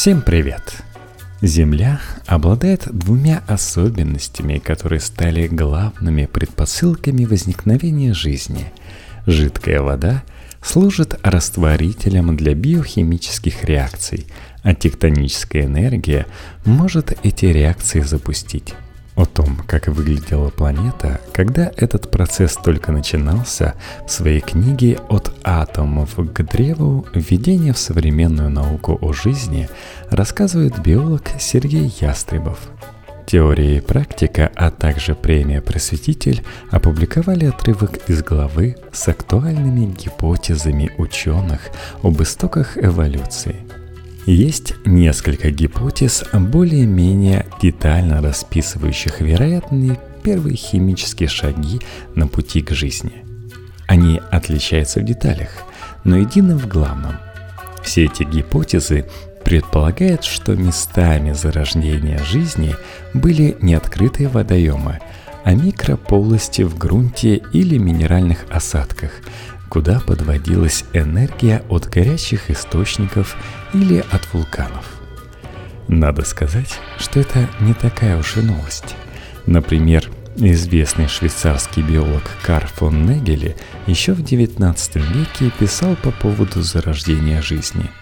Всем привет! Земля обладает двумя особенностями, которые стали главными предпосылками возникновения жизни. Жидкая вода служит растворителем для биохимических реакций, а тектоническая энергия может эти реакции запустить. О том, как выглядела планета, когда этот процесс только начинался, в своей книге «От атомов к древу. Введение в современную науку о жизни» рассказывает биолог Сергей Ястребов. Теория и практика, а также премия «Просветитель» опубликовали отрывок из главы с актуальными гипотезами ученых об истоках эволюции – есть несколько гипотез, более-менее детально расписывающих вероятные первые химические шаги на пути к жизни. Они отличаются в деталях, но едины в главном. Все эти гипотезы предполагают, что местами зарождения жизни были не открытые водоемы, а микрополости в грунте или минеральных осадках, куда подводилась энергия от горячих источников или от вулканов. Надо сказать, что это не такая уж и новость. Например, известный швейцарский биолог Карл фон Негеле еще в XIX веке писал по поводу зарождения жизни –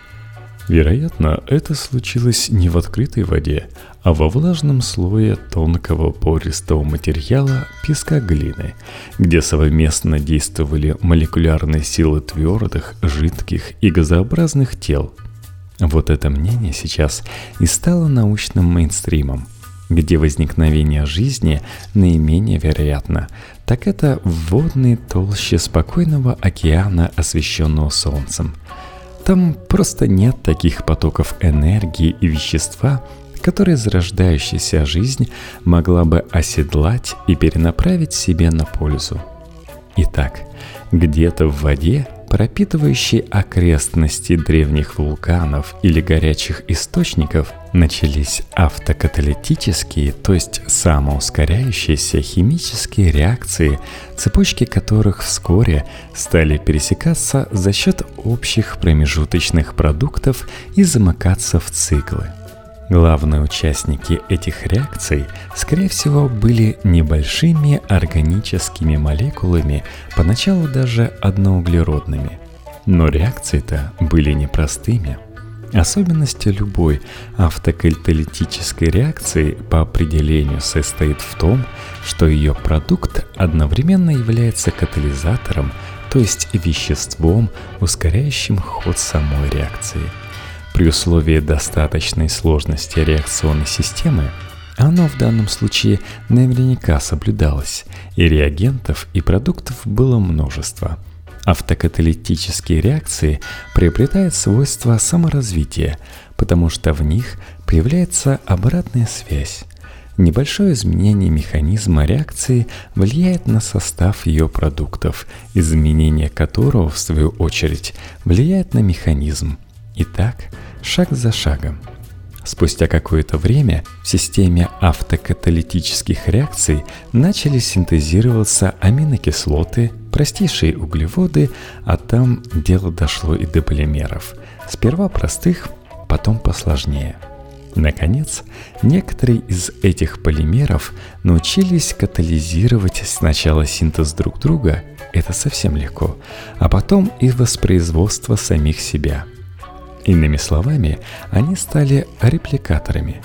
Вероятно, это случилось не в открытой воде, а во влажном слое тонкого пористого материала песка глины, где совместно действовали молекулярные силы твердых, жидких и газообразных тел. Вот это мнение сейчас и стало научным мейнстримом. Где возникновение жизни наименее вероятно, так это в водной толще спокойного океана, освещенного солнцем – там просто нет таких потоков энергии и вещества, которые зарождающаяся жизнь могла бы оседлать и перенаправить себе на пользу. Итак, где-то в воде пропитывающие окрестности древних вулканов или горячих источников, начались автокаталитические, то есть самоускоряющиеся химические реакции, цепочки которых вскоре стали пересекаться за счет общих промежуточных продуктов и замыкаться в циклы. Главные участники этих реакций, скорее всего, были небольшими органическими молекулами, поначалу даже одноуглеродными. Но реакции-то были непростыми. Особенность любой автокаталитической реакции по определению состоит в том, что ее продукт одновременно является катализатором, то есть веществом, ускоряющим ход самой реакции – при условии достаточной сложности реакционной системы оно в данном случае наверняка соблюдалось, и реагентов и продуктов было множество. Автокаталитические реакции приобретают свойства саморазвития, потому что в них появляется обратная связь. Небольшое изменение механизма реакции влияет на состав ее продуктов, изменение которого, в свою очередь, влияет на механизм. Итак, шаг за шагом. Спустя какое-то время в системе автокаталитических реакций начали синтезироваться аминокислоты, простейшие углеводы, а там дело дошло и до полимеров. Сперва простых, потом посложнее. Наконец, некоторые из этих полимеров научились катализировать сначала синтез друг друга, это совсем легко, а потом и воспроизводство самих себя – Иными словами, они стали репликаторами.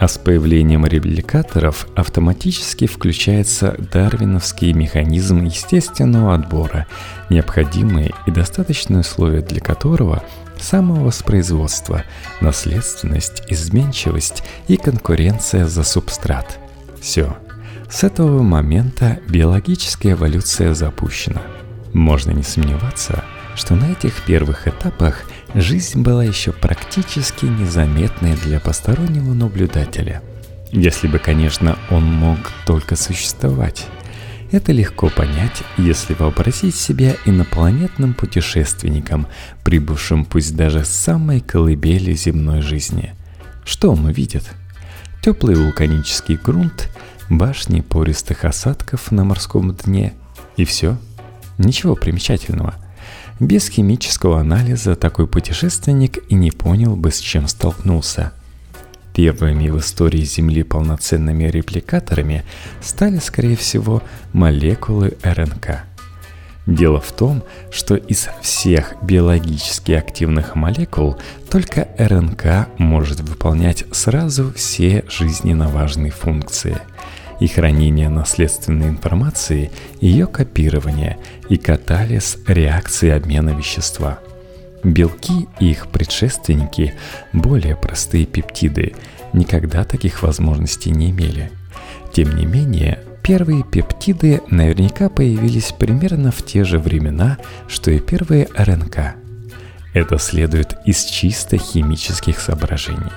А с появлением репликаторов автоматически включается дарвиновский механизм естественного отбора, необходимые и достаточные условия для которого самовоспроизводство, наследственность, изменчивость и конкуренция за субстрат. Все. С этого момента биологическая эволюция запущена. Можно не сомневаться, что на этих первых этапах жизнь была еще практически незаметной для постороннего наблюдателя. Если бы, конечно, он мог только существовать. Это легко понять, если вообразить себя инопланетным путешественником, прибывшим пусть даже с самой колыбели земной жизни. Что он увидит? Теплый вулканический грунт, башни пористых осадков на морском дне и все. Ничего примечательного – Без химического анализа такой путешественник и не понял бы, с чем столкнулся. Первыми в истории Земли полноценными репликаторами стали, скорее всего, молекулы РНК. Дело в том, что из всех биологически активных молекул только РНК может выполнять сразу все жизненно важные функции – и хранение наследственной информации, ее копирование и катализ реакции обмена вещества. Белки и их предшественники, более простые пептиды, никогда таких возможностей не имели. Тем не менее, первые пептиды наверняка появились примерно в те же времена, что и первые РНК. Это следует из чисто химических соображений.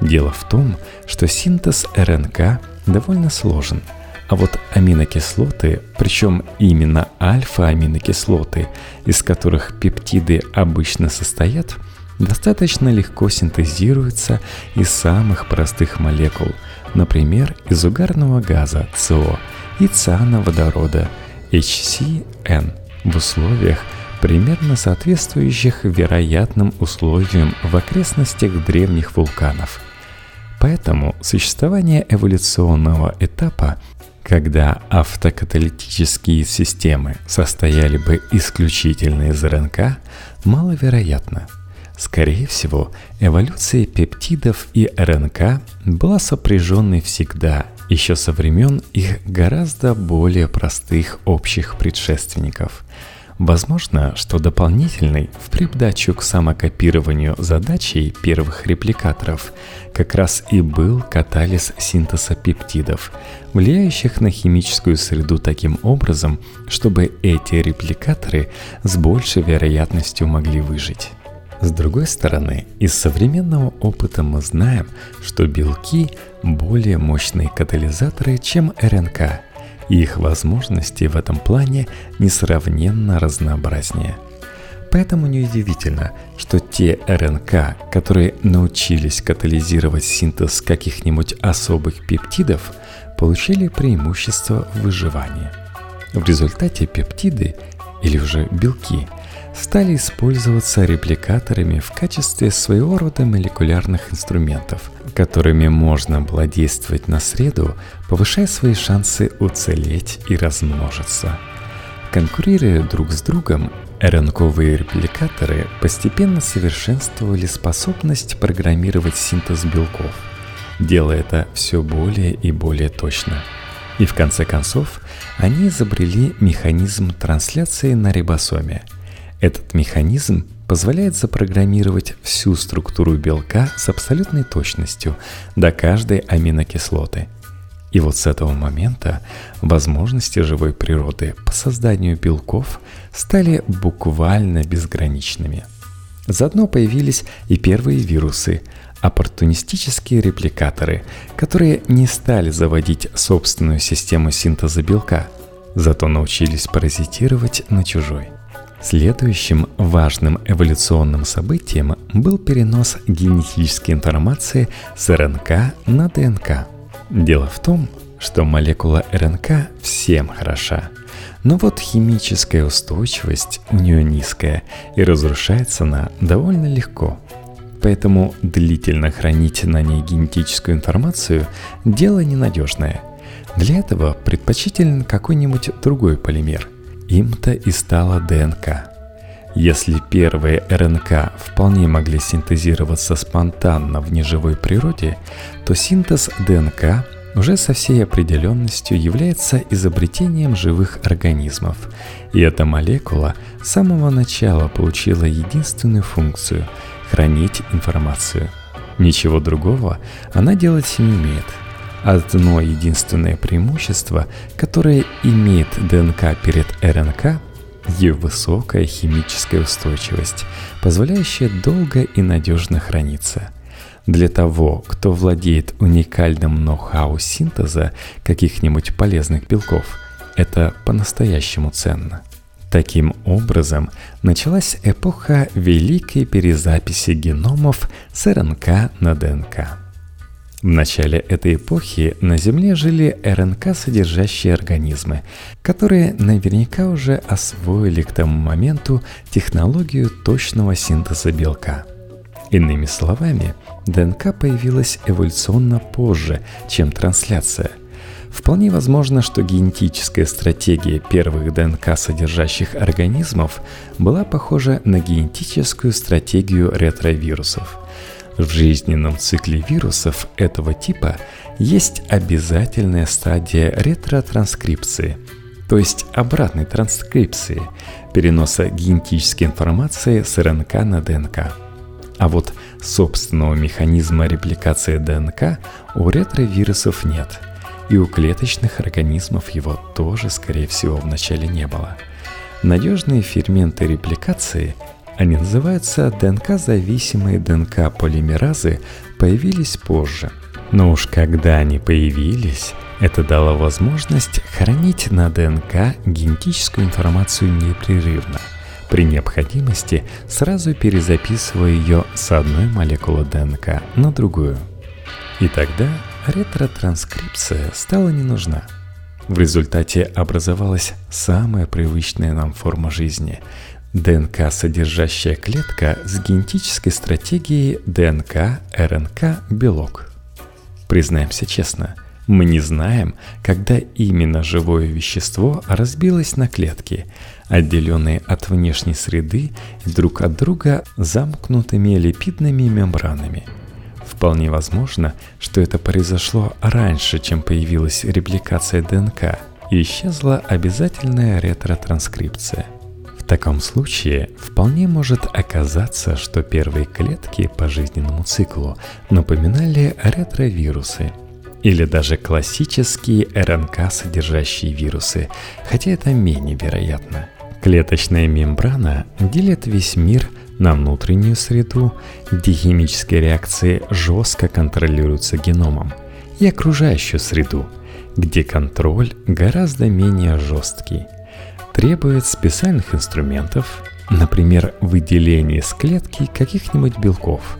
Дело в том, что синтез РНК довольно сложен. А вот аминокислоты, причем именно альфа-аминокислоты, из которых пептиды обычно состоят, достаточно легко синтезируются из самых простых молекул, например, из угарного газа СО и циановодорода HCN в условиях, примерно соответствующих вероятным условиям в окрестностях древних вулканов – Поэтому существование эволюционного этапа, когда автокаталитические системы состояли бы исключительно из РНК, маловероятно. Скорее всего, эволюция пептидов и РНК была сопряженной всегда, еще со времен их гораздо более простых общих предшественников – Возможно, что дополнительной в придачу к самокопированию задачей первых репликаторов как раз и был катализ синтеза пептидов, влияющих на химическую среду таким образом, чтобы эти репликаторы с большей вероятностью могли выжить. С другой стороны, из современного опыта мы знаем, что белки более мощные катализаторы, чем РНК – их возможности в этом плане несравненно разнообразнее. Поэтому неудивительно, что те РНК, которые научились катализировать синтез каких-нибудь особых пептидов, получили преимущество в выживании. В результате пептиды, или уже белки, стали использоваться репликаторами в качестве своего рода молекулярных инструментов, которыми можно было действовать на среду, повышая свои шансы уцелеть и размножиться. Конкурируя друг с другом, РНКовые репликаторы постепенно совершенствовали способность программировать синтез белков, делая это все более и более точно. И в конце концов, они изобрели механизм трансляции на рибосоме – этот механизм позволяет запрограммировать всю структуру белка с абсолютной точностью до каждой аминокислоты. И вот с этого момента возможности живой природы по созданию белков стали буквально безграничными. Заодно появились и первые вирусы, оппортунистические репликаторы, которые не стали заводить собственную систему синтеза белка, зато научились паразитировать на чужой. Следующим важным эволюционным событием был перенос генетической информации с РНК на ДНК. Дело в том, что молекула РНК всем хороша, но вот химическая устойчивость у нее низкая и разрушается она довольно легко. Поэтому длительно хранить на ней генетическую информацию – дело ненадежное. Для этого предпочтителен какой-нибудь другой полимер – им-то и стала ДНК. Если первые РНК вполне могли синтезироваться спонтанно в неживой природе, то синтез ДНК уже со всей определенностью является изобретением живых организмов. И эта молекула с самого начала получила единственную функцию – хранить информацию. Ничего другого она делать не умеет – Одно единственное преимущество, которое имеет ДНК перед РНК, ее высокая химическая устойчивость, позволяющая долго и надежно храниться. Для того, кто владеет уникальным ноу-хау синтеза каких-нибудь полезных белков, это по-настоящему ценно. Таким образом, началась эпоха великой перезаписи геномов с РНК на ДНК. В начале этой эпохи на Земле жили РНК-содержащие организмы, которые наверняка уже освоили к тому моменту технологию точного синтеза белка. Иными словами, ДНК появилась эволюционно позже, чем трансляция. Вполне возможно, что генетическая стратегия первых ДНК содержащих организмов была похожа на генетическую стратегию ретровирусов – в жизненном цикле вирусов этого типа есть обязательная стадия ретротранскрипции, то есть обратной транскрипции, переноса генетической информации с РНК на ДНК. А вот собственного механизма репликации ДНК у ретровирусов нет, и у клеточных организмов его тоже, скорее всего, вначале не было. Надежные ферменты репликации – они называются ДНК-зависимые ДНК-полимеразы, появились позже. Но уж когда они появились, это дало возможность хранить на ДНК генетическую информацию непрерывно, при необходимости сразу перезаписывая ее с одной молекулы ДНК на другую. И тогда ретротранскрипция стала не нужна. В результате образовалась самая привычная нам форма жизни – ДНК, содержащая клетка с генетической стратегией ДНК, РНК, белок. Признаемся честно, мы не знаем, когда именно живое вещество разбилось на клетки, отделенные от внешней среды друг от друга замкнутыми липидными мембранами. Вполне возможно, что это произошло раньше, чем появилась репликация ДНК и исчезла обязательная ретротранскрипция – таком случае вполне может оказаться, что первые клетки по жизненному циклу напоминали ретровирусы или даже классические РНК, содержащие вирусы, хотя это менее вероятно. Клеточная мембрана делит весь мир на внутреннюю среду, где химические реакции жестко контролируются геномом, и окружающую среду, где контроль гораздо менее жесткий – требует специальных инструментов, например, выделение из клетки каких-нибудь белков,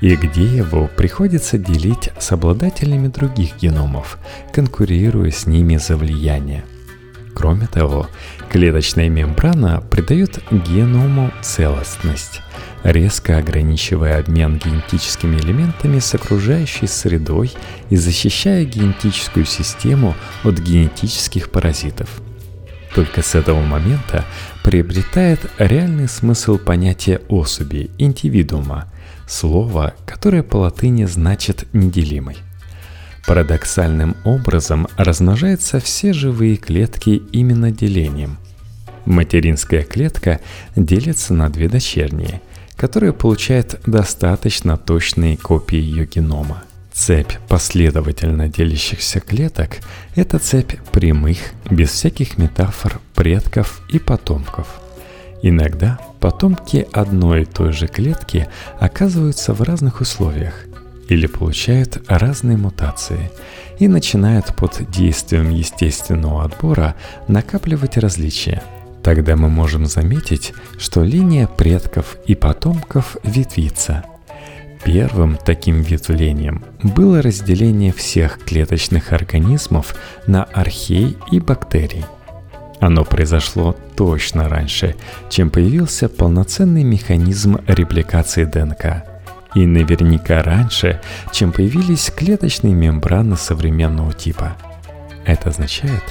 и где его приходится делить с обладателями других геномов, конкурируя с ними за влияние. Кроме того, клеточная мембрана придает геному целостность, резко ограничивая обмен генетическими элементами с окружающей средой и защищая генетическую систему от генетических паразитов – только с этого момента приобретает реальный смысл понятия особи, индивидуума, слова, которое по латыни значит «неделимый». Парадоксальным образом размножаются все живые клетки именно делением. Материнская клетка делится на две дочерние, которые получают достаточно точные копии ее генома. Цепь последовательно делящихся клеток – это цепь прямых, без всяких метафор, предков и потомков. Иногда потомки одной и той же клетки оказываются в разных условиях или получают разные мутации и начинают под действием естественного отбора накапливать различия. Тогда мы можем заметить, что линия предков и потомков ветвится – Первым таким ветвлением было разделение всех клеточных организмов на архей и бактерий. Оно произошло точно раньше, чем появился полноценный механизм репликации ДНК. И наверняка раньше, чем появились клеточные мембраны современного типа – это означает,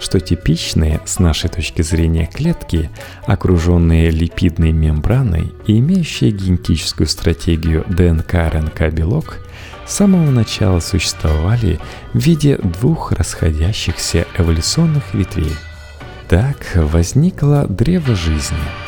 что типичные с нашей точки зрения клетки, окруженные липидной мембраной и имеющие генетическую стратегию ДНК-РНК-белок, с самого начала существовали в виде двух расходящихся эволюционных ветвей. Так возникло древо жизни –